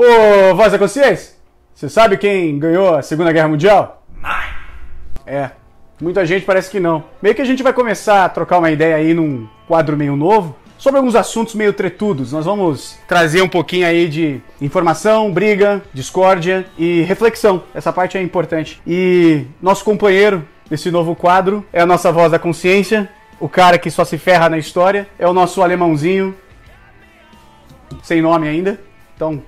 Ô, Voz da Consciência, você sabe quem ganhou a Segunda Guerra Mundial? É, muita gente parece que não. Meio que a gente vai começar a trocar uma ideia aí num quadro meio novo sobre alguns assuntos meio tretudos. Nós vamos trazer um pouquinho aí de informação, briga, discórdia e reflexão. Essa parte é importante. E nosso companheiro desse novo quadro é a nossa voz da consciência, o cara que só se ferra na história, é o nosso alemãozinho, sem nome ainda. Então,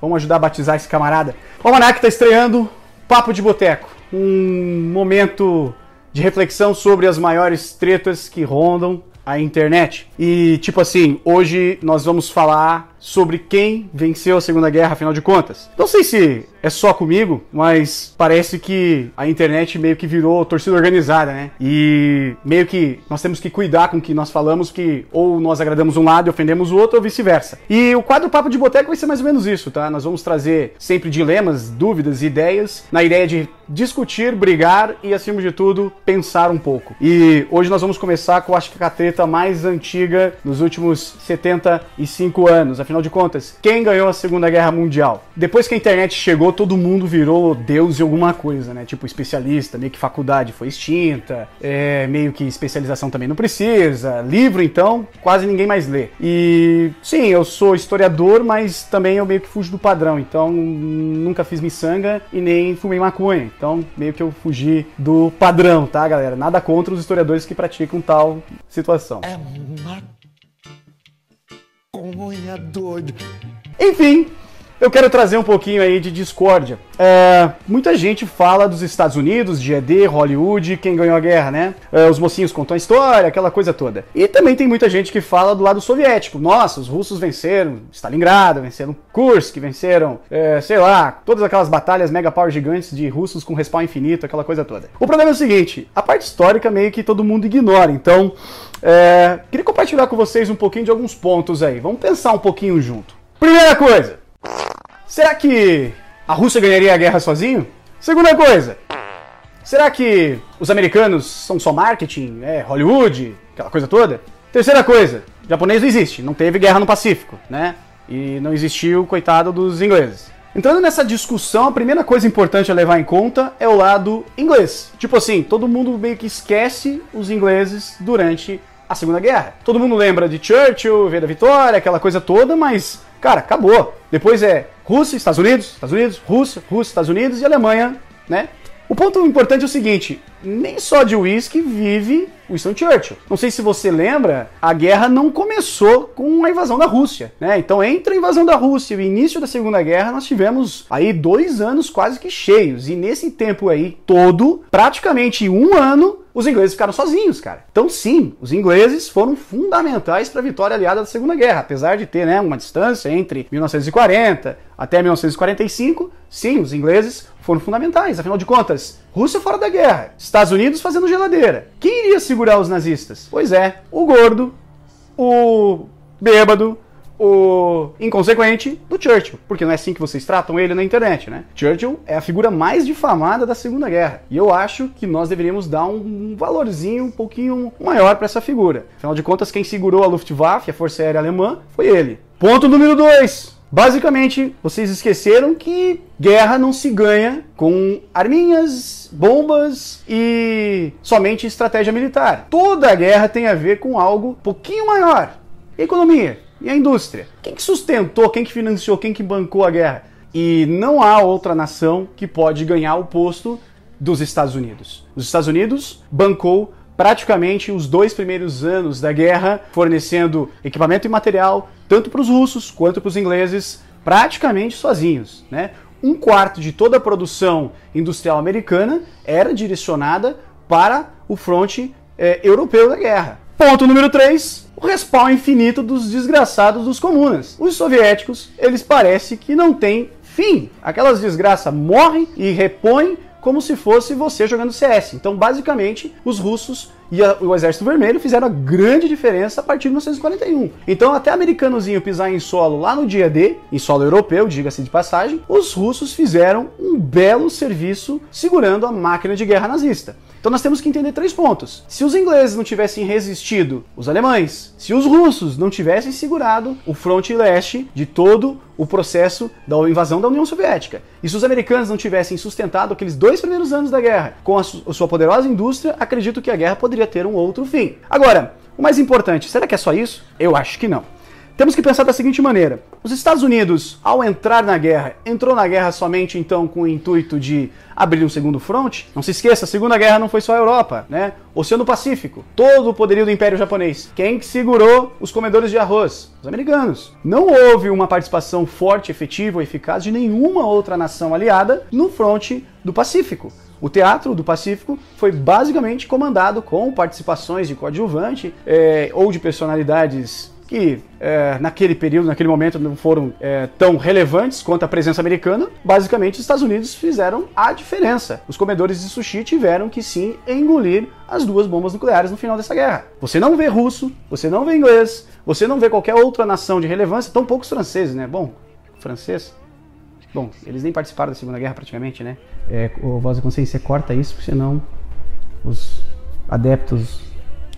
vamos ajudar a batizar esse camarada. O Almanac está estreando Papo de Boteco, um momento de reflexão sobre as maiores tretas que rondam a internet. E, tipo assim, hoje nós vamos falar sobre quem venceu a Segunda Guerra, afinal de contas. Não sei se é só comigo, mas parece que a internet meio que virou torcida organizada, né? E meio que nós temos que cuidar com o que nós falamos, que ou nós agradamos um lado e ofendemos o outro, ou vice-versa. E o quadro Papo de Boteco vai ser mais ou menos isso, tá? Nós vamos trazer sempre dilemas, dúvidas, ideias, na ideia de discutir, brigar e, acima de tudo, pensar um pouco. E hoje nós vamos começar com, acho que a treta mais antiga dos últimos 75 anos. Afinal de contas, quem ganhou a Segunda Guerra Mundial? Depois que a internet chegou, todo mundo virou deus em alguma coisa, né? Tipo, especialista, meio que faculdade foi extinta, é, meio que especialização também não precisa. Livro, então, quase ninguém mais lê. E sim, eu sou historiador, mas também eu meio que fujo do padrão. Então, nunca fiz miçanga e nem fumei maconha. Então, meio que eu fugi do padrão, tá, galera? Nada contra os historiadores que praticam tal situação. É maconha doido. Enfim, eu quero trazer um pouquinho aí de discórdia. É, muita gente fala dos Estados Unidos, de ED, Hollywood, quem ganhou a guerra, né? É, os mocinhos contam a história, aquela coisa toda. E também tem muita gente que fala do lado soviético. Nossa, os russos venceram Stalingrado, venceram Kursk, venceram, é, sei lá, todas aquelas batalhas mega power gigantes de russos com respawn infinito, aquela coisa toda. O problema é o seguinte, a parte histórica meio que todo mundo ignora, então... É, queria compartilhar com vocês um pouquinho de alguns pontos aí. Vamos pensar um pouquinho junto. Primeira coisa, será que a Rússia ganharia a guerra sozinho? Segunda coisa, será que os americanos são só marketing, é Hollywood, aquela coisa toda? Terceira coisa, japonês não existe, não teve guerra no Pacífico, né? E não existiu, coitado dos ingleses. Entrando nessa discussão, a primeira coisa importante a levar em conta é o lado inglês. Tipo assim, todo mundo meio que esquece os ingleses durante a Segunda Guerra. Todo mundo lembra de Churchill, Vê da Vitória, aquela coisa toda, mas, cara, acabou. Depois é Rússia, Estados Unidos, Estados Unidos, Rússia, Rússia, Estados Unidos e Alemanha, né? O ponto importante é o seguinte: nem só de uísque vive Winston Churchill. Não sei se você lembra, a guerra não começou com a invasão da Rússia, né? Então, entre a invasão da Rússia e o início da Segunda Guerra, nós tivemos aí dois anos quase que cheios. E nesse tempo aí todo, praticamente um ano, os ingleses ficaram sozinhos, cara. Então, sim, os ingleses foram fundamentais para a vitória aliada da Segunda Guerra, apesar de ter né, uma distância entre 1940 até 1945. Sim, os ingleses foram fundamentais. Afinal de contas, Rússia fora da guerra, Estados Unidos fazendo geladeira. Quem iria segurar os nazistas? Pois é, o gordo, o bêbado, o inconsequente do Churchill, porque não é assim que vocês tratam ele na internet, né? Churchill é a figura mais difamada da Segunda Guerra, e eu acho que nós deveríamos dar um valorzinho um pouquinho maior para essa figura. Afinal de contas, quem segurou a Luftwaffe, a Força Aérea Alemã, foi ele. Ponto número 2. Basicamente, vocês esqueceram que guerra não se ganha com arminhas, bombas e somente estratégia militar. Toda guerra tem a ver com algo um pouquinho maior. Economia e a indústria. Quem que sustentou, quem que financiou, quem que bancou a guerra? E não há outra nação que pode ganhar o posto dos Estados Unidos. Os Estados Unidos bancou praticamente os dois primeiros anos da guerra, fornecendo equipamento e material tanto para os russos quanto para os ingleses, praticamente sozinhos. Né? Um quarto de toda a produção industrial americana era direcionada para o fronte eh, europeu da guerra. Ponto número 3, o respawn infinito dos desgraçados dos comunas. Os soviéticos, eles parecem que não têm fim. Aquelas desgraças morrem e repõem como se fosse você jogando CS. Então, basicamente, os russos e a, o Exército Vermelho fizeram a grande diferença a partir de 1941. Então, até americanozinho pisar em solo lá no dia D, em solo europeu, diga-se de passagem, os russos fizeram um belo serviço segurando a máquina de guerra nazista. Então nós temos que entender três pontos. Se os ingleses não tivessem resistido, os alemães, se os russos não tivessem segurado o fronte leste de todo o processo da invasão da União Soviética, e se os americanos não tivessem sustentado aqueles dois primeiros anos da guerra com a, a sua poderosa indústria, acredito que a guerra poderia ter um outro fim. Agora, o mais importante, será que é só isso? Eu acho que não. Temos que pensar da seguinte maneira: os Estados Unidos, ao entrar na guerra, entrou na guerra somente então com o intuito de abrir um segundo fronte? Não se esqueça, a Segunda Guerra não foi só a Europa, né? Oceano Pacífico, todo o poderio do Império Japonês. Quem segurou os comedores de arroz? Os americanos. Não houve uma participação forte, efetiva ou eficaz de nenhuma outra nação aliada no fronte do Pacífico. O Teatro do Pacífico foi basicamente comandado com participações de coadjuvante é, ou de personalidades que é, naquele período, naquele momento, não foram é, tão relevantes quanto a presença americana, basicamente os Estados Unidos fizeram a diferença. Os comedores de sushi tiveram que sim engolir as duas bombas nucleares no final dessa guerra. Você não vê russo, você não vê inglês, você não vê qualquer outra nação de relevância, tão poucos franceses, né? Bom, francês. Bom, eles nem participaram da Segunda Guerra praticamente, né? É, o Voz da Consciência corta isso, porque senão os adeptos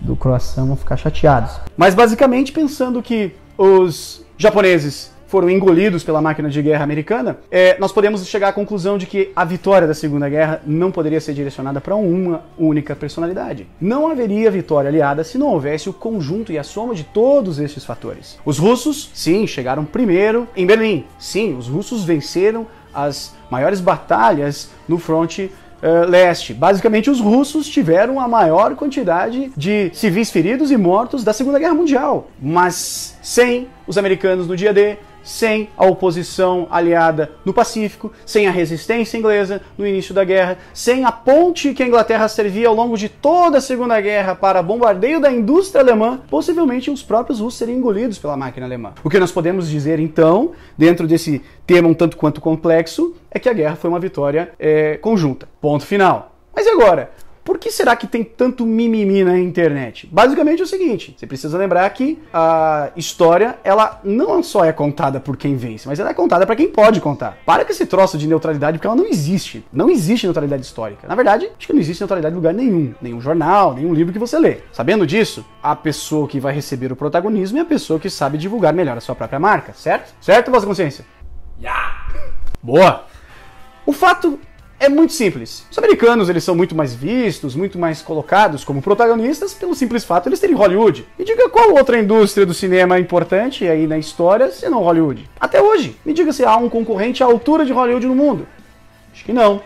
do croissant vão ficar chateados. Mas basicamente pensando que os japoneses foram engolidos pela máquina de guerra americana, é, nós podemos chegar à conclusão de que a vitória da Segunda Guerra não poderia ser direcionada para uma única personalidade. Não haveria vitória aliada se não houvesse o conjunto e a soma de todos estes fatores. Os russos, sim, chegaram primeiro em Berlim. Sim, os russos venceram as maiores batalhas no fronte uh, leste. Basicamente, os russos tiveram a maior quantidade de civis feridos e mortos da Segunda Guerra Mundial, mas sem os americanos no dia D, sem a oposição aliada no Pacífico, sem a resistência inglesa no início da guerra, sem a ponte que a Inglaterra servia ao longo de toda a Segunda Guerra para bombardeio da indústria alemã, possivelmente os próprios russos seriam engolidos pela máquina alemã. O que nós podemos dizer então, dentro desse tema um tanto quanto complexo, é que a guerra foi uma vitória é, conjunta. Ponto final. Mas e agora? Por que será que tem tanto mimimi na internet? Basicamente é o seguinte, você precisa lembrar que a história, ela não só é contada por quem vence, mas ela é contada para quem pode contar. Para com esse troço de neutralidade, porque ela não existe. Não existe neutralidade histórica. Na verdade, acho que não existe neutralidade em lugar nenhum. Nenhum jornal, nenhum livro que você lê. Sabendo disso, a pessoa que vai receber o protagonismo é a pessoa que sabe divulgar melhor a sua própria marca, certo? Certo, Vossa Consciência? Yeah. Boa! O fato é muito simples. Os americanos eles são muito mais vistos, muito mais colocados como protagonistas pelo simples fato de eles terem Hollywood. E diga qual outra indústria do cinema é importante aí na história senão Hollywood. Até hoje, me diga se há um concorrente à altura de Hollywood no mundo. Acho que não.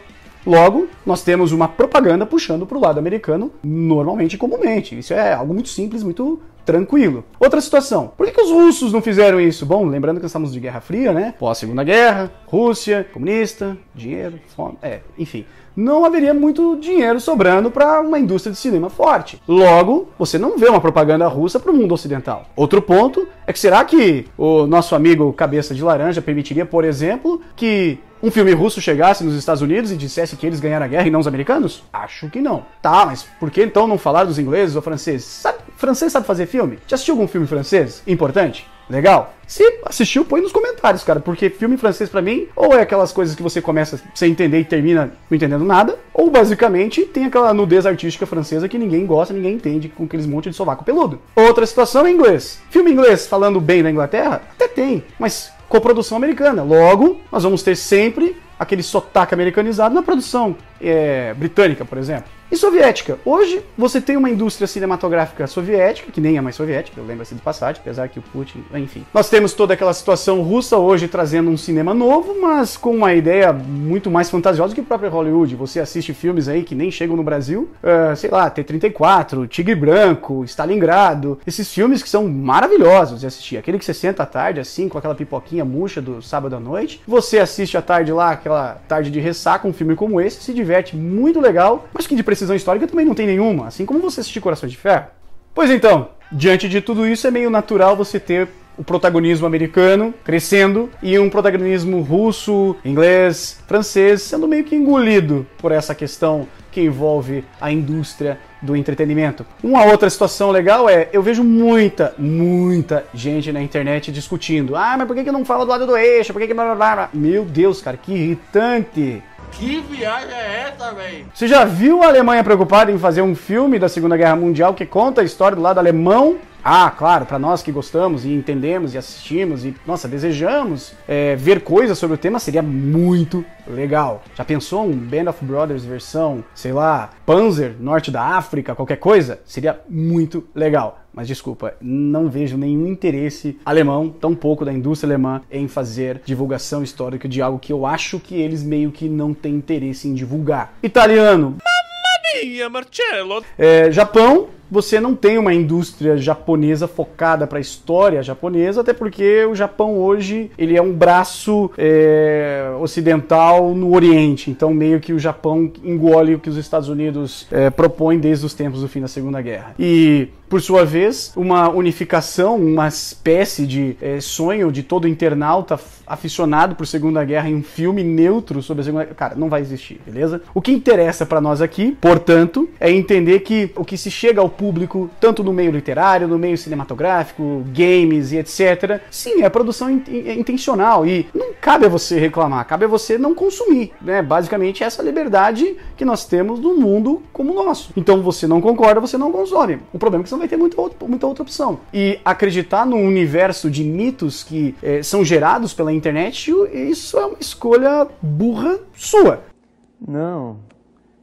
Logo, nós temos uma propaganda puxando para o lado americano normalmente e comumente. Isso é algo muito simples, muito tranquilo. Outra situação. Por que, que, os russos não fizeram isso? Bom, lembrando que estamos de Guerra Fria, né? Pós-Segunda Guerra, Rússia, comunista, dinheiro, fome, é, enfim não haveria muito dinheiro sobrando para uma indústria de cinema forte. Logo, você não vê uma propaganda russa para o mundo ocidental. Outro ponto é que será que o nosso amigo Cabeça de Laranja permitiria, por exemplo, que um filme russo chegasse nos Estados Unidos e dissesse que eles ganharam a guerra e não os americanos? Acho que não. Tá, mas por que então não falar dos ingleses ou franceses? Sabe, francês sabe fazer filme? Já assistiu algum filme francês importante? Legal? Se assistiu, põe nos comentários, cara, porque filme francês para mim, ou é aquelas coisas que você começa sem entender e termina não entendendo nada, ou basicamente tem aquela nudez artística francesa que ninguém gosta, ninguém entende, com aqueles monte de sovaco peludo. Outra situação é inglês. Filme inglês falando bem da Inglaterra? Até tem, mas coprodução americana. Logo, nós vamos ter sempre aquele sotaque americanizado na produção é, britânica, por exemplo. E soviética. Hoje você tem uma indústria cinematográfica soviética, que nem é mais soviética, assim de passagem, apesar que o Putin, enfim. Nós temos toda aquela situação russa hoje trazendo um cinema novo, mas com uma ideia muito mais fantasiosa que o próprio Hollywood. Você assiste filmes aí que nem chegam no Brasil, uh, sei lá, T-34, Tigre Branco, Stalingrado, esses filmes que são maravilhosos de assistir. Aquele que você senta à tarde, assim, com aquela pipoquinha murcha do sábado à noite. Você assiste à tarde lá, aquela tarde de ressaca, um filme como esse, se diverte muito legal, mas que de precisão histórica também não tem nenhuma, assim como você assistir Corações de Ferro. Pois então, diante de tudo isso, é meio natural você ter o protagonismo americano crescendo e um protagonismo russo, inglês, francês sendo meio que engolido por essa questão que envolve a indústria do entretenimento. Uma outra situação legal é, eu vejo muita, muita gente na internet discutindo. Ah, mas por que, que não fala do lado do eixo? Por que, que? Meu Deus, cara, que irritante. Que viagem é essa, velho? Você já viu a Alemanha preocupada em fazer um filme da Segunda Guerra Mundial que conta a história do lado alemão? Ah, claro, para nós que gostamos e entendemos e assistimos e, nossa, desejamos é, ver coisas sobre o tema, seria muito legal. Já pensou um Band of Brothers versão, sei lá, Panzer, norte da África, qualquer coisa? Seria muito legal. Mas desculpa, não vejo nenhum interesse alemão, tão pouco da indústria alemã, em fazer divulgação histórica de algo que eu acho que eles meio que não têm interesse em divulgar. Italiano. Mamma mia, Marcello! É, Japão, você não tem uma indústria japonesa focada para a história japonesa, até porque o Japão hoje ele é um braço é, ocidental no Oriente, então meio que o Japão engole o que os Estados Unidos é, propõem desde os tempos do fim da Segunda Guerra. E por sua vez, uma unificação, uma espécie de é, sonho de todo internauta aficionado por Segunda Guerra em um filme neutro sobre a Segunda Guerra, cara, não vai existir, beleza? O que interessa para nós aqui, portanto, é entender que o que se chega ao público, tanto no meio literário, no meio cinematográfico, games e etc. Sim, é produção in é intencional e não cabe a você reclamar, cabe a você não consumir, né? Basicamente essa liberdade que nós temos no mundo como o nosso. Então você não concorda, você não consome. O problema é que você não vai ter muita outra, muita outra opção. E acreditar num universo de mitos que é, são gerados pela internet, isso é uma escolha burra sua. Não.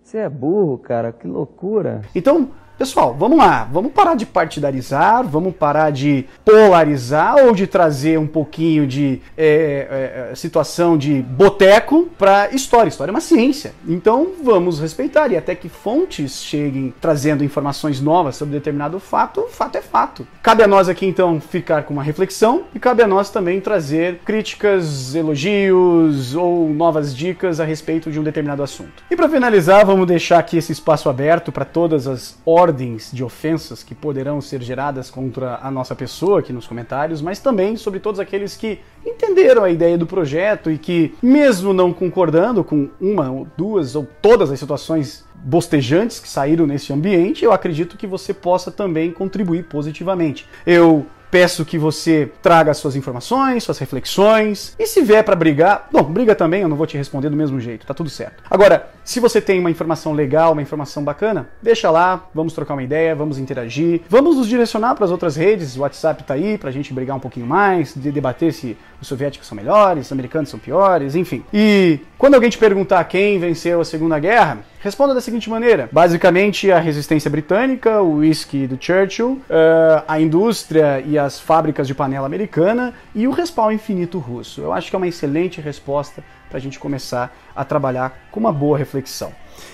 Você é burro, cara, que loucura. Então, Pessoal, vamos lá, vamos parar de partidarizar, vamos parar de polarizar ou de trazer um pouquinho de é, é, situação de boteco para história. História é uma ciência, então vamos respeitar e até que fontes cheguem trazendo informações novas sobre determinado fato, fato é fato. Cabe a nós aqui então ficar com uma reflexão e cabe a nós também trazer críticas, elogios ou novas dicas a respeito de um determinado assunto. E para finalizar, vamos deixar aqui esse espaço aberto para todas as ordens de ofensas que poderão ser geradas contra a nossa pessoa aqui nos comentários, mas também sobre todos aqueles que entenderam a ideia do projeto e que, mesmo não concordando com uma ou duas ou todas as situações bostejantes que saíram nesse ambiente, eu acredito que você possa também contribuir positivamente. Eu Peço que você traga suas informações, suas reflexões. E se vier para brigar, bom, briga também, eu não vou te responder do mesmo jeito, tá tudo certo. Agora, se você tem uma informação legal, uma informação bacana, deixa lá, vamos trocar uma ideia, vamos interagir, vamos nos direcionar para as outras redes. O WhatsApp tá aí pra gente brigar um pouquinho mais, de debater se os soviéticos são melhores, os americanos são piores, enfim. E quando alguém te perguntar quem venceu a Segunda Guerra, Responda da seguinte maneira: basicamente a resistência britânica, o whisky do Churchill, uh, a indústria e as fábricas de panela americana e o respawn infinito russo. Eu acho que é uma excelente resposta para a gente começar a trabalhar com uma boa reflexão.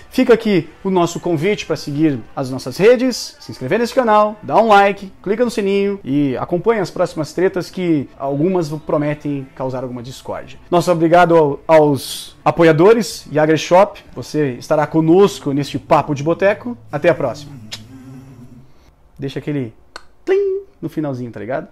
Fica aqui o nosso convite para seguir as nossas redes, se inscrever nesse canal, dar um like, clica no sininho e acompanhe as próximas tretas que algumas prometem causar alguma discórdia. Nosso obrigado aos apoiadores e AgriShop, você estará conosco neste papo de boteco. Até a próxima. Deixa aquele plim no finalzinho, tá ligado?